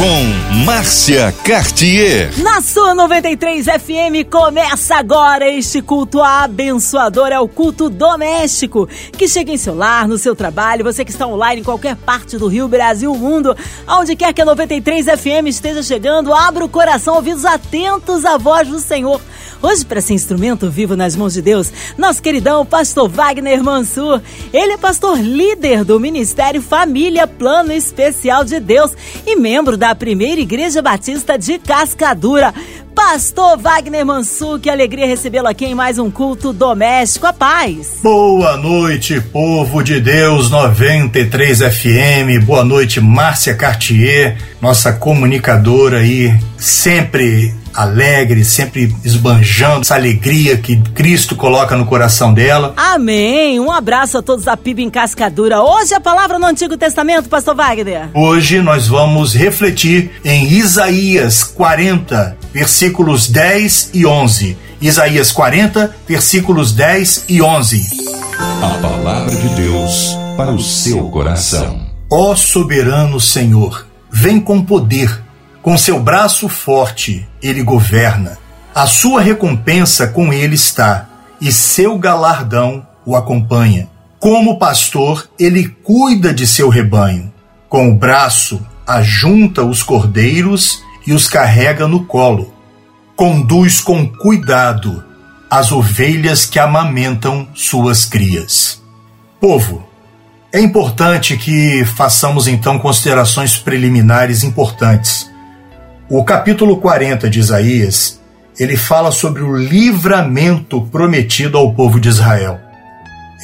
Com Márcia Cartier. Na sua 93 FM começa agora este culto abençoador, é o culto doméstico, que chega em seu lar, no seu trabalho, você que está online em qualquer parte do Rio, Brasil, mundo, aonde quer que a 93 FM esteja chegando, abra o coração, ouvidos atentos à voz do Senhor. Hoje, para ser instrumento vivo nas mãos de Deus, nosso queridão pastor Wagner Mansur. Ele é pastor líder do Ministério Família Plano Especial de Deus e membro da Primeira Igreja Batista de Cascadura. Pastor Wagner Mansur, que alegria recebê-lo aqui em mais um culto doméstico. A paz. Boa noite, povo de Deus 93 FM. Boa noite, Márcia Cartier, nossa comunicadora aí, sempre alegre, sempre esbanjando essa alegria que Cristo coloca no coração dela. Amém. Um abraço a todos da PIB em Cascadura. Hoje a palavra no Antigo Testamento, pastor Wagner. Hoje nós vamos refletir em Isaías 40, versículos 10 e 11. Isaías 40, versículos 10 e 11. A palavra de Deus para o seu coração. Ó soberano Senhor, vem com poder com seu braço forte, ele governa. A sua recompensa com ele está, e seu galardão o acompanha. Como pastor, ele cuida de seu rebanho. Com o braço, ajunta os cordeiros e os carrega no colo. Conduz com cuidado as ovelhas que amamentam suas crias. Povo, é importante que façamos então considerações preliminares importantes o capítulo 40 de Isaías, ele fala sobre o livramento prometido ao povo de Israel.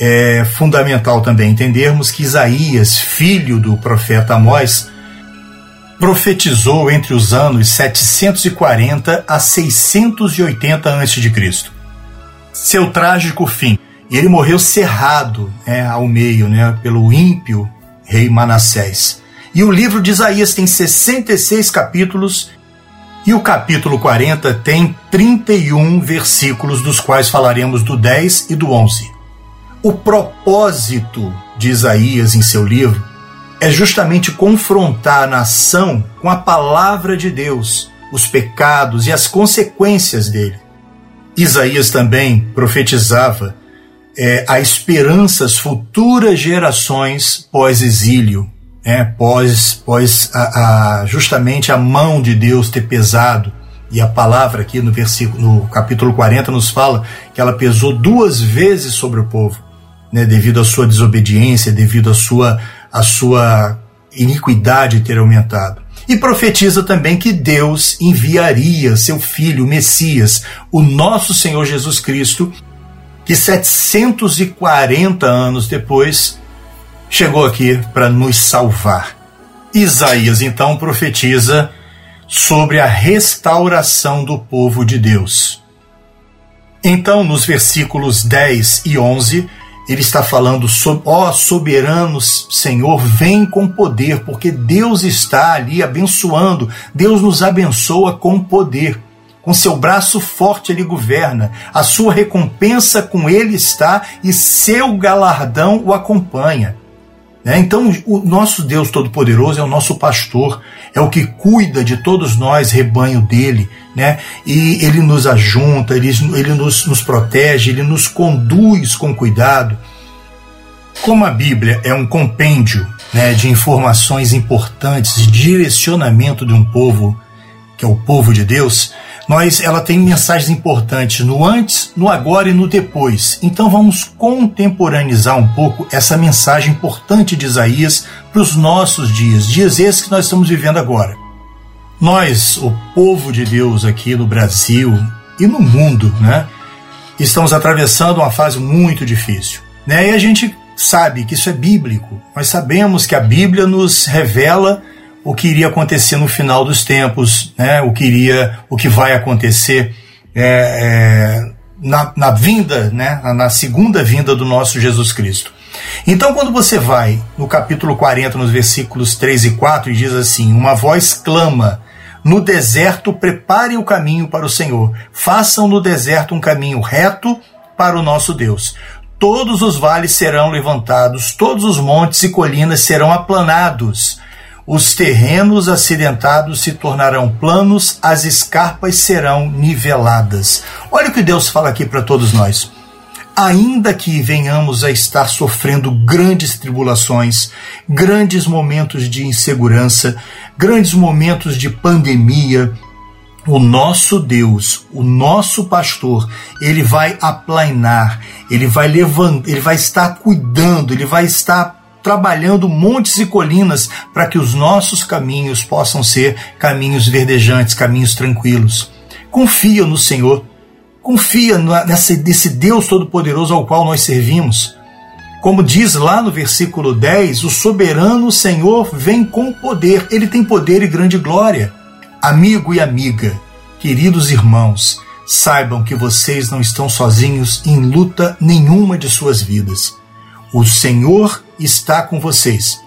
É fundamental também entendermos que Isaías, filho do profeta Amós, profetizou entre os anos 740 a 680 a.C. Seu trágico fim. Ele morreu cerrado né, ao meio né, pelo ímpio rei Manassés. E o livro de Isaías tem 66 capítulos e o capítulo 40 tem 31 versículos, dos quais falaremos do 10 e do 11. O propósito de Isaías em seu livro é justamente confrontar a nação com a palavra de Deus, os pecados e as consequências dele. Isaías também profetizava é, a esperanças futuras gerações pós-exílio, é, pós, pós a, a, justamente a mão de Deus ter pesado. E a palavra aqui no versículo, no capítulo 40 nos fala que ela pesou duas vezes sobre o povo, né, devido à sua desobediência, devido à sua, à sua iniquidade ter aumentado. E profetiza também que Deus enviaria seu filho, o Messias, o nosso Senhor Jesus Cristo, que 740 anos depois chegou aqui para nos salvar. Isaías então profetiza sobre a restauração do povo de Deus. Então, nos versículos 10 e 11, ele está falando sobre, ó soberano Senhor, vem com poder, porque Deus está ali abençoando, Deus nos abençoa com poder. Com seu braço forte ele governa, a sua recompensa com ele está e seu galardão o acompanha. Né? Então, o nosso Deus Todo-Poderoso é o nosso pastor, é o que cuida de todos nós, rebanho dele, né? e ele nos ajunta, ele, ele nos, nos protege, ele nos conduz com cuidado. Como a Bíblia é um compêndio né, de informações importantes, de direcionamento de um povo, que é o povo de Deus, nós, ela tem mensagens importantes no antes, no agora e no depois. Então vamos contemporaneizar um pouco essa mensagem importante de Isaías para os nossos dias, dias esses que nós estamos vivendo agora. Nós, o povo de Deus aqui no Brasil e no mundo, né, estamos atravessando uma fase muito difícil. Né? E a gente sabe que isso é bíblico. Nós sabemos que a Bíblia nos revela o que iria acontecer no final dos tempos, né? o que iria, o que vai acontecer é, é, na, na, vinda, né? na segunda vinda do nosso Jesus Cristo. Então, quando você vai no capítulo 40, nos versículos 3 e 4, e diz assim: Uma voz clama No deserto, preparem o caminho para o Senhor. Façam no deserto um caminho reto para o nosso Deus. Todos os vales serão levantados, todos os montes e colinas serão aplanados. Os terrenos acidentados se tornarão planos, as escarpas serão niveladas. Olha o que Deus fala aqui para todos nós ainda que venhamos a estar sofrendo grandes tribulações, grandes momentos de insegurança, grandes momentos de pandemia, o nosso Deus, o nosso pastor, ele vai aplainar, ele vai levantar, ele vai estar cuidando, ele vai estar trabalhando montes e colinas para que os nossos caminhos possam ser caminhos verdejantes, caminhos tranquilos. Confia no Senhor Confia nessa, nesse Deus Todo-Poderoso ao qual nós servimos. Como diz lá no versículo 10, o soberano Senhor vem com poder, ele tem poder e grande glória. Amigo e amiga, queridos irmãos, saibam que vocês não estão sozinhos em luta nenhuma de suas vidas. O Senhor está com vocês.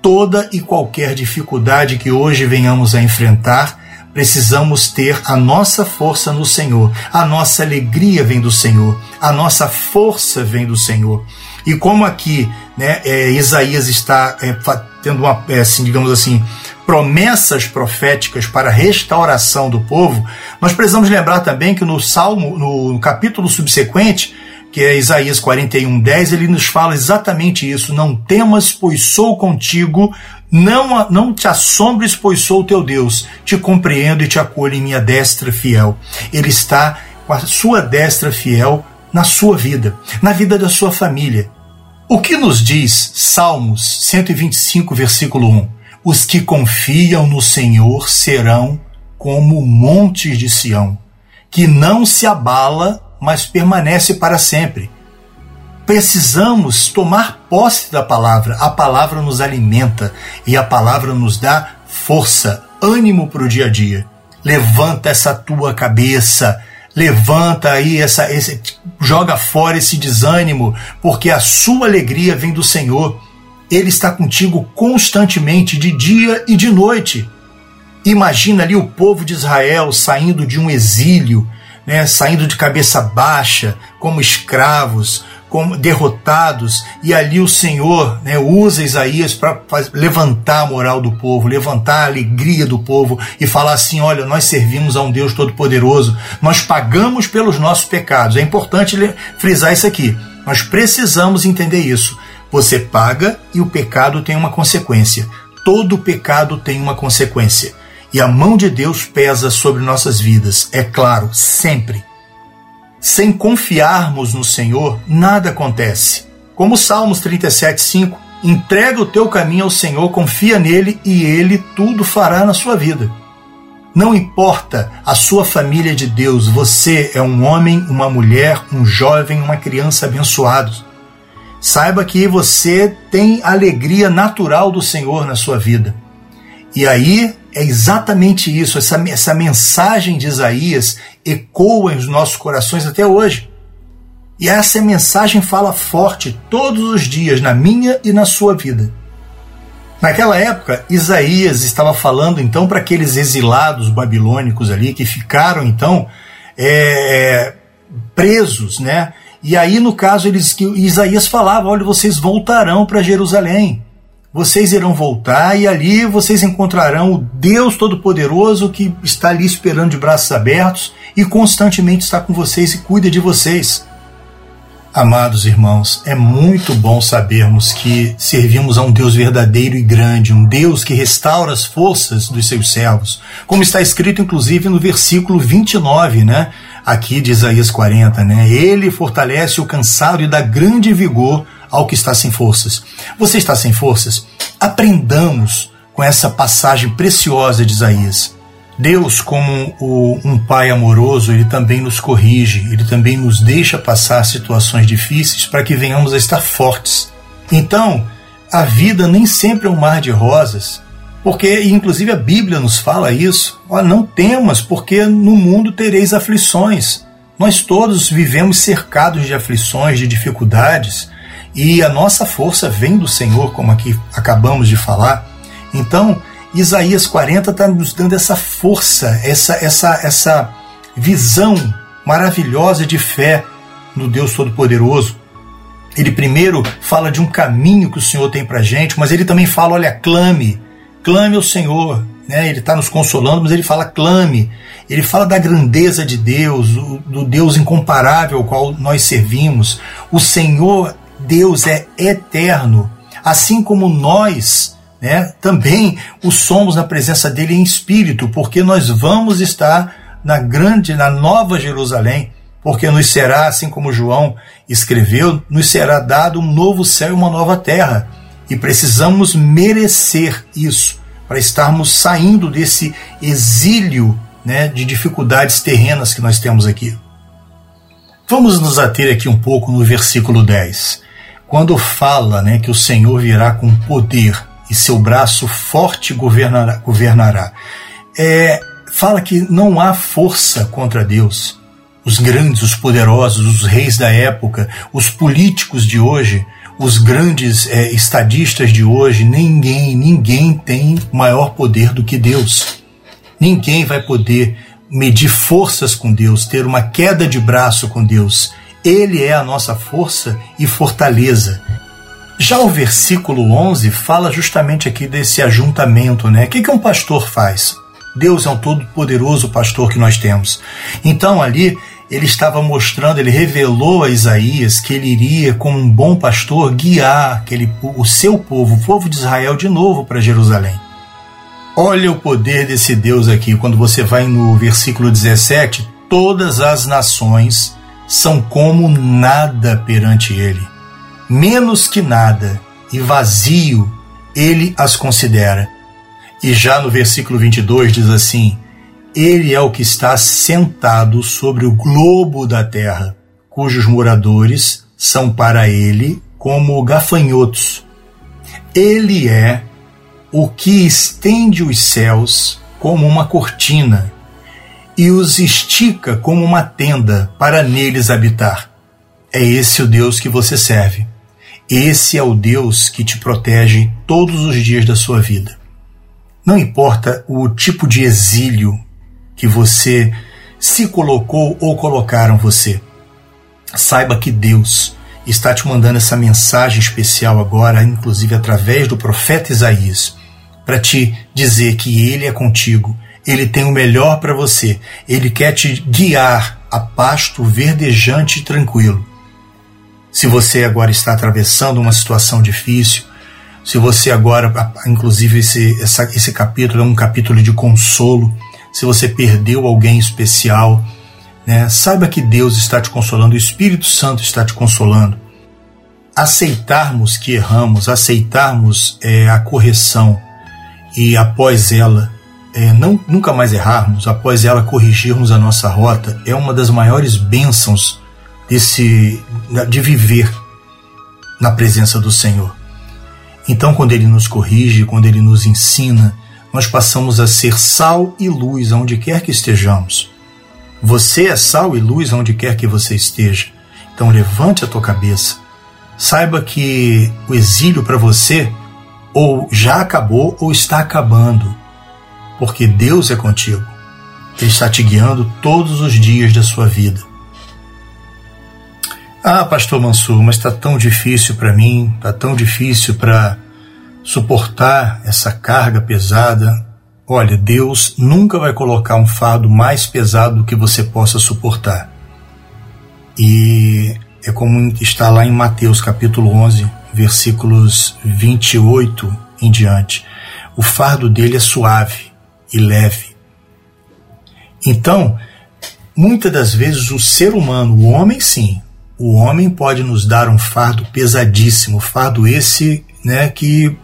Toda e qualquer dificuldade que hoje venhamos a enfrentar, precisamos ter a nossa força no Senhor. A nossa alegria vem do Senhor. A nossa força vem do Senhor. E como aqui né, é, Isaías está é, tendo uma, é, assim, digamos assim, promessas proféticas para a restauração do povo, nós precisamos lembrar também que no Salmo, no capítulo subsequente, que é Isaías 41, 10, ele nos fala exatamente isso. Não temas, pois sou contigo, não, não te assombres, pois sou teu Deus. Te compreendo e te acolho em minha destra fiel. Ele está com a sua destra fiel na sua vida, na vida da sua família. O que nos diz Salmos 125, versículo 1? Os que confiam no Senhor serão como montes de Sião, que não se abala, mas permanece para sempre precisamos tomar posse da palavra. A palavra nos alimenta e a palavra nos dá força, ânimo para o dia a dia. Levanta essa tua cabeça, levanta aí essa, esse, joga fora esse desânimo, porque a sua alegria vem do Senhor. Ele está contigo constantemente, de dia e de noite. Imagina ali o povo de Israel saindo de um exílio, né, saindo de cabeça baixa, como escravos, como derrotados, e ali o Senhor né, usa Isaías para levantar a moral do povo, levantar a alegria do povo e falar assim: olha, nós servimos a um Deus Todo-Poderoso, nós pagamos pelos nossos pecados. É importante frisar isso aqui. Nós precisamos entender isso. Você paga e o pecado tem uma consequência. Todo pecado tem uma consequência. E a mão de Deus pesa sobre nossas vidas, é claro, sempre. Sem confiarmos no Senhor, nada acontece. Como Salmos 37:5, entrega o teu caminho ao Senhor, confia nele e ele tudo fará na sua vida. Não importa a sua família de Deus, você é um homem, uma mulher, um jovem, uma criança abençoados. Saiba que você tem alegria natural do Senhor na sua vida. E aí é exatamente isso, essa, essa mensagem de Isaías ecoa nos nossos corações até hoje. E essa mensagem fala forte todos os dias na minha e na sua vida. Naquela época, Isaías estava falando então para aqueles exilados babilônicos ali que ficaram então é, presos, né? E aí no caso eles Isaías falava, olha, vocês voltarão para Jerusalém vocês irão voltar e ali vocês encontrarão o Deus Todo-Poderoso que está ali esperando de braços abertos e constantemente está com vocês e cuida de vocês. Amados irmãos, é muito bom sabermos que servimos a um Deus verdadeiro e grande, um Deus que restaura as forças dos seus servos, como está escrito inclusive no versículo 29, né? Aqui de Isaías 40, né? Ele fortalece o cansado e dá grande vigor ao que está sem forças. Você está sem forças? Aprendamos com essa passagem preciosa de Isaías. Deus, como um pai amoroso, ele também nos corrige, ele também nos deixa passar situações difíceis para que venhamos a estar fortes. Então, a vida nem sempre é um mar de rosas, porque inclusive a Bíblia nos fala isso. Ó, não temas, porque no mundo tereis aflições. Nós todos vivemos cercados de aflições, de dificuldades, e a nossa força vem do Senhor, como aqui acabamos de falar. Então, Isaías 40 está nos dando essa força, essa, essa, essa visão maravilhosa de fé no Deus Todo-Poderoso. Ele primeiro fala de um caminho que o Senhor tem para gente, mas ele também fala: olha, clame, clame ao Senhor. Né? Ele está nos consolando, mas ele fala: clame. Ele fala da grandeza de Deus, do Deus incomparável ao qual nós servimos. O Senhor, Deus, é eterno, assim como nós. Né, também o somos na presença dele em espírito, porque nós vamos estar na grande, na nova Jerusalém, porque nos será, assim como João escreveu, nos será dado um novo céu e uma nova terra. E precisamos merecer isso para estarmos saindo desse exílio né, de dificuldades terrenas que nós temos aqui. Vamos nos ater aqui um pouco no versículo 10, quando fala né, que o Senhor virá com poder e seu braço forte governará. governará. É, fala que não há força contra Deus os grandes, os poderosos, os reis da época, os políticos de hoje, os grandes é, estadistas de hoje, ninguém, ninguém tem maior poder do que Deus. Ninguém vai poder medir forças com Deus, ter uma queda de braço com Deus. Ele é a nossa força e fortaleza. Já o versículo 11 fala justamente aqui desse ajuntamento, né? O que, que um pastor faz? Deus é um todo-poderoso pastor que nós temos. Então ali ele estava mostrando, ele revelou a Isaías que ele iria, como um bom pastor, guiar aquele, o seu povo, o povo de Israel, de novo para Jerusalém. Olha o poder desse Deus aqui, quando você vai no versículo 17: todas as nações são como nada perante ele, menos que nada, e vazio ele as considera. E já no versículo 22 diz assim: ele é o que está sentado sobre o globo da terra, cujos moradores são para ele como gafanhotos. Ele é o que estende os céus como uma cortina e os estica como uma tenda para neles habitar. É esse o Deus que você serve. Esse é o Deus que te protege todos os dias da sua vida. Não importa o tipo de exílio que você se colocou ou colocaram você. Saiba que Deus está te mandando essa mensagem especial agora, inclusive através do profeta Isaías, para te dizer que Ele é contigo, Ele tem o melhor para você, Ele quer te guiar a pasto verdejante e tranquilo. Se você agora está atravessando uma situação difícil, se você agora, inclusive esse, essa, esse capítulo é um capítulo de consolo, se você perdeu alguém especial, né, saiba que Deus está te consolando, o Espírito Santo está te consolando. Aceitarmos que erramos, aceitarmos é, a correção e após ela é, não, nunca mais errarmos, após ela corrigirmos a nossa rota, é uma das maiores bênçãos desse, de viver na presença do Senhor. Então, quando Ele nos corrige, quando Ele nos ensina, nós passamos a ser sal e luz aonde quer que estejamos. Você é sal e luz aonde quer que você esteja. Então levante a tua cabeça. Saiba que o exílio para você ou já acabou ou está acabando, porque Deus é contigo. Ele está te guiando todos os dias da sua vida. Ah, pastor Mansur, mas está tão difícil para mim, está tão difícil para suportar essa carga pesada, olha, Deus nunca vai colocar um fardo mais pesado do que você possa suportar. E é como está lá em Mateus capítulo 11, versículos 28 em diante. O fardo dele é suave e leve. Então, muitas das vezes o ser humano, o homem sim, o homem pode nos dar um fardo pesadíssimo, fardo esse né, que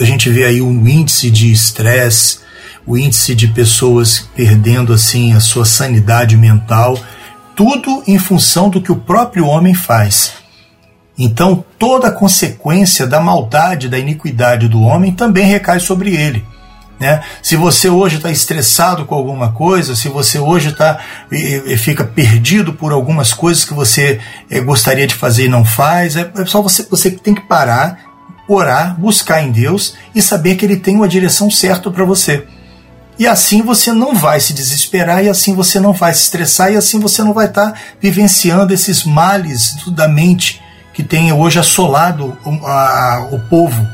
a gente vê aí um índice de estresse, o índice de pessoas perdendo assim a sua sanidade mental, tudo em função do que o próprio homem faz. Então, toda a consequência da maldade, da iniquidade do homem também recai sobre ele. Né? Se você hoje está estressado com alguma coisa, se você hoje tá, e, e fica perdido por algumas coisas que você é, gostaria de fazer e não faz, é, é só você, você tem que parar orar, buscar em Deus e saber que Ele tem uma direção certa para você. E assim você não vai se desesperar, e assim você não vai se estressar, e assim você não vai estar tá vivenciando esses males da mente que tem hoje assolado o, a, o povo.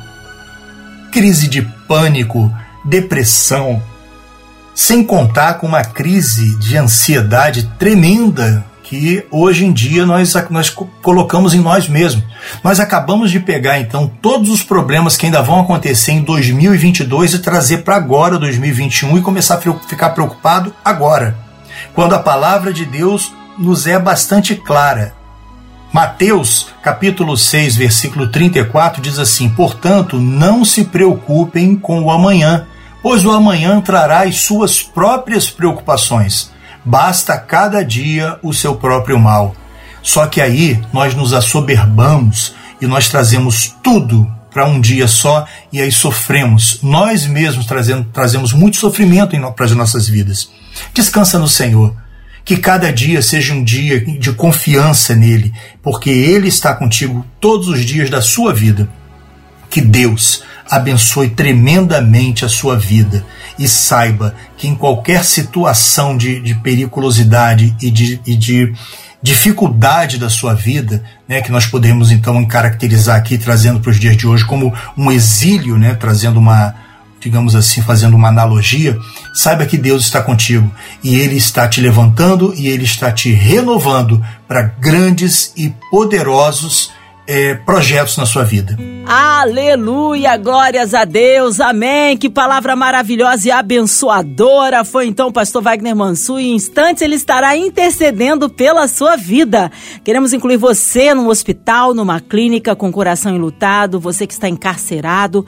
Crise de pânico, depressão, sem contar com uma crise de ansiedade tremenda que hoje em dia nós, nós colocamos em nós mesmos. Nós acabamos de pegar então todos os problemas que ainda vão acontecer em 2022 e trazer para agora, 2021, e começar a ficar preocupado agora, quando a palavra de Deus nos é bastante clara. Mateus, capítulo 6, versículo 34 diz assim: Portanto, não se preocupem com o amanhã, pois o amanhã trará as suas próprias preocupações basta cada dia o seu próprio mal. Só que aí nós nos assoberbamos e nós trazemos tudo para um dia só e aí sofremos. Nós mesmos trazendo, trazemos muito sofrimento para as nossas vidas. Descansa no Senhor. Que cada dia seja um dia de confiança nele, porque ele está contigo todos os dias da sua vida. Que Deus abençoe tremendamente a sua vida e saiba que em qualquer situação de, de periculosidade e de, e de dificuldade da sua vida, né, que nós podemos então caracterizar aqui, trazendo para os dias de hoje como um exílio, né, trazendo uma, digamos assim, fazendo uma analogia, saiba que Deus está contigo e Ele está te levantando e Ele está te renovando para grandes e poderosos é, projetos na sua vida. Aleluia, glórias a Deus, amém. Que palavra maravilhosa e abençoadora foi então o pastor Wagner Mansur. E em instantes ele estará intercedendo pela sua vida. Queremos incluir você num hospital, numa clínica com coração enlutado, você que está encarcerado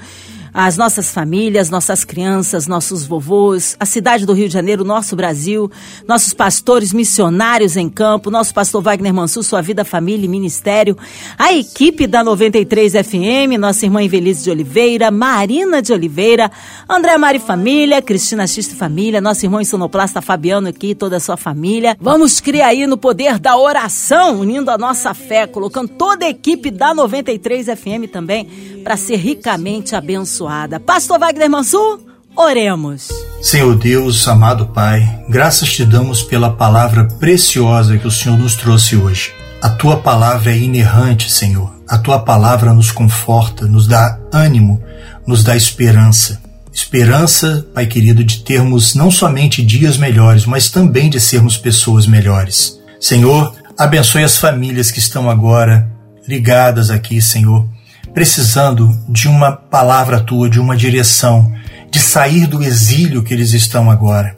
as nossas famílias, nossas crianças, nossos vovôs, a cidade do Rio de Janeiro, nosso Brasil, nossos pastores missionários em campo, nosso pastor Wagner Mansur, sua vida, família e ministério, a equipe da 93 FM, nossa irmã Invelise de Oliveira, Marina de Oliveira, André Mari Família, Cristina Xista Família, nosso irmão sonoplasta Fabiano aqui, toda a sua família. Vamos criar aí no poder da oração, unindo a nossa fé, colocando toda a equipe da 93 FM também para ser ricamente abençoada abençoada. Pastor Wagner Mansur, oremos. Senhor Deus, amado Pai, graças te damos pela palavra preciosa que o Senhor nos trouxe hoje. A tua palavra é inerrante, Senhor. A tua palavra nos conforta, nos dá ânimo, nos dá esperança. Esperança, Pai querido, de termos não somente dias melhores, mas também de sermos pessoas melhores. Senhor, abençoe as famílias que estão agora ligadas aqui, Senhor precisando de uma palavra tua, de uma direção, de sair do exílio que eles estão agora.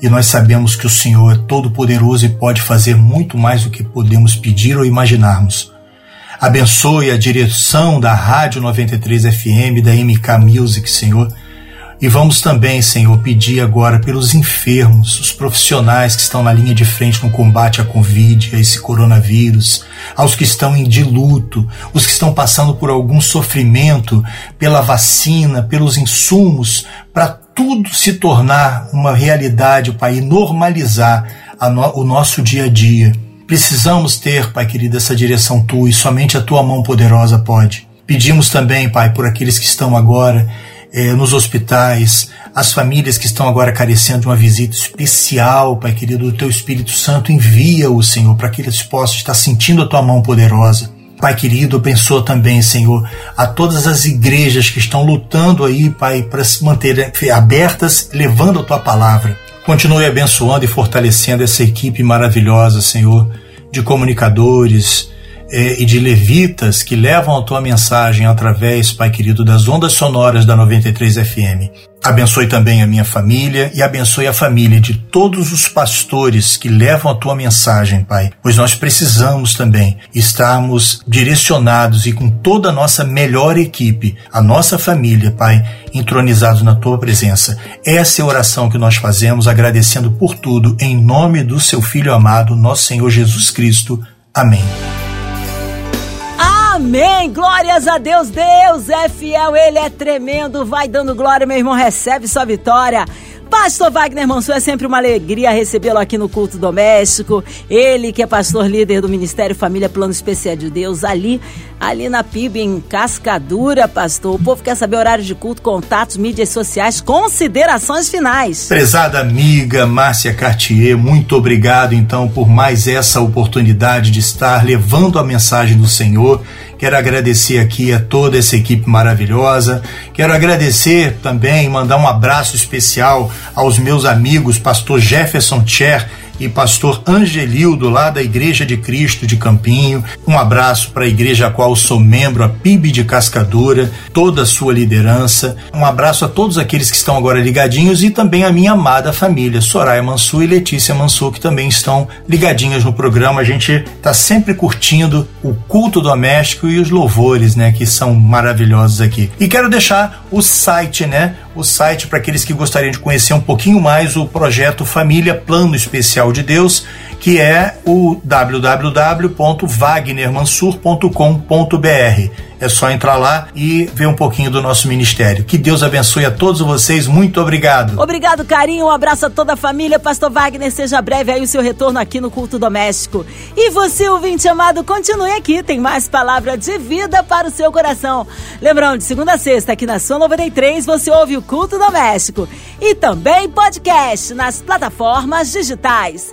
E nós sabemos que o Senhor é todo-poderoso e pode fazer muito mais do que podemos pedir ou imaginarmos. Abençoe a direção da Rádio 93 FM, da MK Music, Senhor e vamos também, Senhor, pedir agora pelos enfermos, os profissionais que estão na linha de frente no combate à Covid, a esse coronavírus, aos que estão em luto, os que estão passando por algum sofrimento pela vacina, pelos insumos, para tudo se tornar uma realidade, Pai, e normalizar no, o nosso dia a dia. Precisamos ter, Pai querido, essa direção tua e somente a tua mão poderosa pode. Pedimos também, Pai, por aqueles que estão agora é, nos hospitais, as famílias que estão agora carecendo de uma visita especial, Pai querido, do Teu Espírito Santo, envia-o, Senhor, para que eles possam estar sentindo a Tua mão poderosa. Pai querido, abençoa também, Senhor, a todas as igrejas que estão lutando aí, Pai, para se manterem abertas, levando a Tua palavra. Continue abençoando e fortalecendo essa equipe maravilhosa, Senhor, de comunicadores, é, e de levitas que levam a tua mensagem através, Pai querido, das ondas sonoras da 93 FM. Abençoe também a minha família e abençoe a família de todos os pastores que levam a tua mensagem, Pai, pois nós precisamos também estarmos direcionados e com toda a nossa melhor equipe, a nossa família, Pai, entronizados na tua presença. Essa é a oração que nós fazemos, agradecendo por tudo, em nome do seu Filho amado, nosso Senhor Jesus Cristo. Amém. Amém! Glórias a Deus! Deus é fiel, Ele é tremendo. Vai dando glória, meu irmão, recebe sua vitória. Pastor Wagner Mansur, é sempre uma alegria recebê-lo aqui no Culto Doméstico. Ele que é pastor líder do Ministério Família Plano Especial de Deus, ali, ali na PIB, em Cascadura, pastor. O povo quer saber horário de culto, contatos, mídias sociais, considerações finais. Prezada amiga Márcia Cartier, muito obrigado então por mais essa oportunidade de estar levando a mensagem do Senhor Quero agradecer aqui a toda essa equipe maravilhosa. Quero agradecer também, mandar um abraço especial aos meus amigos, pastor Jefferson Cher e pastor Angelildo, lá da Igreja de Cristo de Campinho. Um abraço para a igreja a qual sou membro, a PIB de Cascadura, toda a sua liderança. Um abraço a todos aqueles que estão agora ligadinhos e também a minha amada família, Soraya Mansur e Letícia Mansur, que também estão ligadinhas no programa. A gente está sempre curtindo o culto doméstico e os louvores, né, que são maravilhosos aqui. E quero deixar o site, né, o site para aqueles que gostariam de conhecer um pouquinho mais o projeto Família Plano Especial de Deus, que é o www.wagnermansur.com.br. É só entrar lá e ver um pouquinho do nosso ministério. Que Deus abençoe a todos vocês. Muito obrigado. Obrigado, carinho. Um abraço a toda a família. Pastor Wagner, seja breve aí o seu retorno aqui no Culto Doméstico. E você, ouvinte amado, continue aqui. Tem mais palavra de vida para o seu coração. Lembrando, de segunda a sexta, aqui na Sua 93, você ouve o Culto Doméstico. E também podcast nas plataformas digitais.